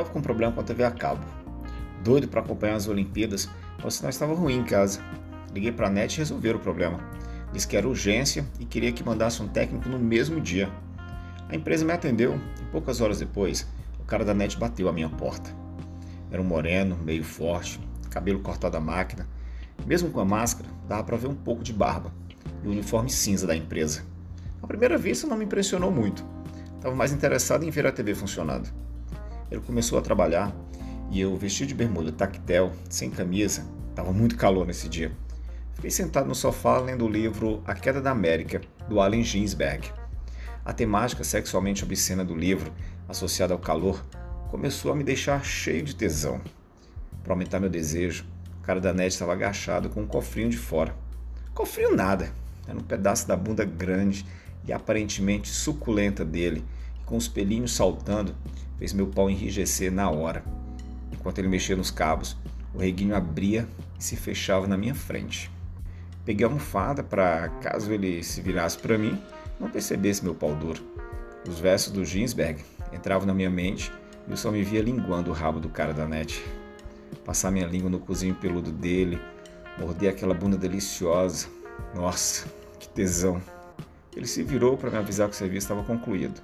estava com problema com a TV a cabo. Doido para acompanhar as Olimpíadas, o sinal estava ruim em casa. Liguei para a net resolveram o problema. Disse que era urgência e queria que mandasse um técnico no mesmo dia. A empresa me atendeu e poucas horas depois, o cara da net bateu à minha porta. Era um moreno, meio forte, cabelo cortado à máquina. Mesmo com a máscara, dava para ver um pouco de barba e o uniforme cinza da empresa. À primeira vista não me impressionou muito. Estava mais interessado em ver a TV funcionando. Ele começou a trabalhar e eu, vestido de bermuda tactel, sem camisa, estava muito calor nesse dia. Fiquei sentado no sofá lendo o livro A Queda da América, do Allen Ginsberg. A temática sexualmente obscena do livro, associada ao calor, começou a me deixar cheio de tesão. Para aumentar meu desejo, o cara da net estava agachado com um cofrinho de fora. Cofrinho nada, era um pedaço da bunda grande e aparentemente suculenta dele, com os pelinhos saltando fez meu pau enrijecer na hora. Enquanto ele mexia nos cabos, o reguinho abria e se fechava na minha frente. Peguei a almofada para, caso ele se virasse para mim, não percebesse meu pau duro. Os versos do Ginsberg entravam na minha mente e eu só me via linguando o rabo do cara da net. Passar minha língua no cozinho peludo dele, morder aquela bunda deliciosa. Nossa, que tesão! Ele se virou para me avisar que o serviço estava concluído.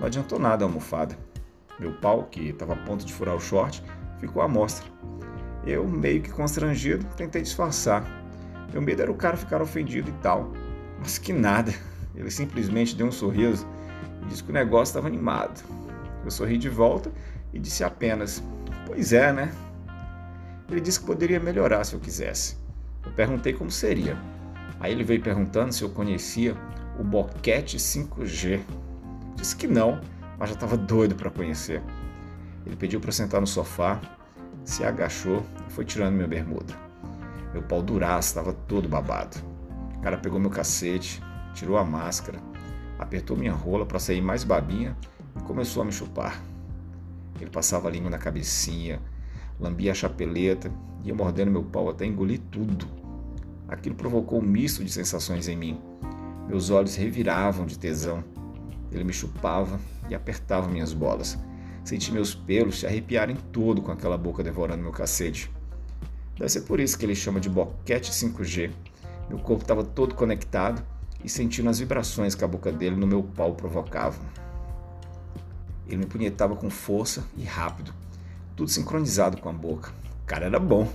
Não adiantou nada a almofada. Meu pau, que estava a ponto de furar o short, ficou à mostra. Eu, meio que constrangido, tentei disfarçar. Meu medo era o cara ficar ofendido e tal. Mas que nada. Ele simplesmente deu um sorriso e disse que o negócio estava animado. Eu sorri de volta e disse apenas: Pois é, né? Ele disse que poderia melhorar se eu quisesse. Eu perguntei como seria. Aí ele veio perguntando se eu conhecia o Boquete 5G. Disse que não, mas já estava doido para conhecer. Ele pediu para sentar no sofá, se agachou e foi tirando minha bermuda. Meu pau duraço estava todo babado. O cara pegou meu cacete, tirou a máscara, apertou minha rola para sair mais babinha e começou a me chupar. Ele passava a língua na cabecinha, lambia a chapeleta, ia mordendo meu pau até engolir tudo. Aquilo provocou um misto de sensações em mim. Meus olhos reviravam de tesão. Ele me chupava e apertava minhas bolas. Senti meus pelos se arrepiarem todo com aquela boca devorando meu cacete. Deve ser por isso que ele chama de boquete 5G. Meu corpo estava todo conectado e sentindo as vibrações que a boca dele no meu pau provocava. Ele me punhetava com força e rápido, tudo sincronizado com a boca. O cara era bom,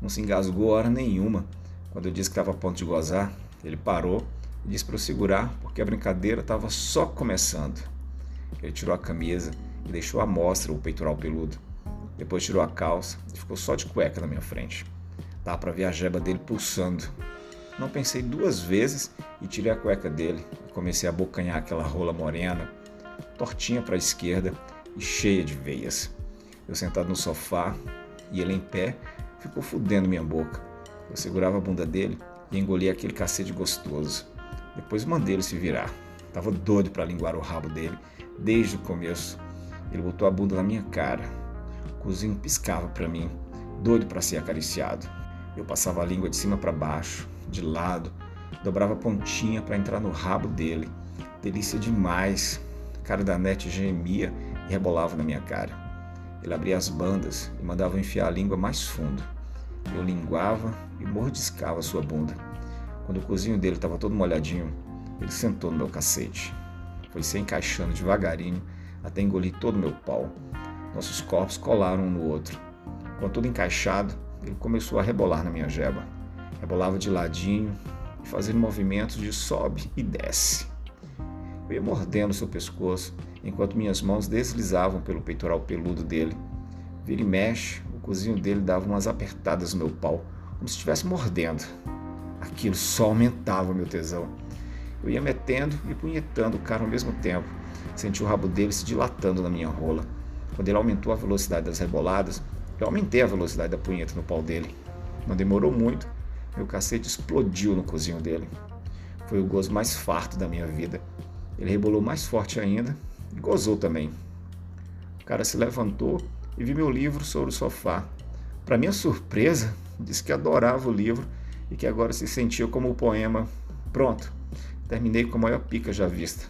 não se engasgou hora nenhuma. Quando eu disse que estava a ponto de gozar, ele parou disse para eu segurar, porque a brincadeira estava só começando. Ele tirou a camisa e deixou à mostra o peitoral peludo. Depois tirou a calça e ficou só de cueca na minha frente. Dá para ver a jeba dele pulsando. Não pensei duas vezes e tirei a cueca dele e comecei a abocanhar aquela rola morena, tortinha para a esquerda e cheia de veias. Eu sentado no sofá e ele em pé, ficou fudendo minha boca. Eu segurava a bunda dele e engolia aquele cacete gostoso. Depois mandei ele se virar. Tava doido para linguar o rabo dele desde o começo. Ele botou a bunda na minha cara. O cozinho piscava para mim, doido para ser acariciado. Eu passava a língua de cima para baixo, de lado, dobrava a pontinha para entrar no rabo dele. Delícia demais. A cara da net gemia e rebolava na minha cara. Ele abria as bandas e mandava enfiar a língua mais fundo. Eu linguava e mordiscava sua bunda. Quando o cozinho dele estava todo molhadinho, ele sentou no meu cacete. Foi se encaixando devagarinho até engolir todo o meu pau. Nossos corpos colaram um no outro. Com tudo encaixado, ele começou a rebolar na minha jeba. Rebolava de ladinho e fazendo movimentos de sobe e desce. Eu ia mordendo seu pescoço enquanto minhas mãos deslizavam pelo peitoral peludo dele. Vira e mexe, o cozinho dele dava umas apertadas no meu pau, como se estivesse mordendo. Aquilo só aumentava o meu tesão. Eu ia metendo e punhetando o cara ao mesmo tempo. Senti o rabo dele se dilatando na minha rola. Quando ele aumentou a velocidade das reboladas, eu aumentei a velocidade da punheta no pau dele. Não demorou muito, meu cacete explodiu no cozinho dele. Foi o gozo mais farto da minha vida. Ele rebolou mais forte ainda e gozou também. O cara se levantou e viu meu livro sobre o sofá. Para minha surpresa, disse que adorava o livro e que agora se sentia como o poema. Pronto, terminei com a maior pica já vista.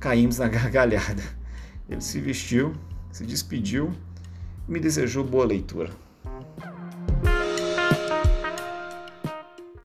Caímos na gargalhada. Ele se vestiu se despediu e me desejou boa leitura.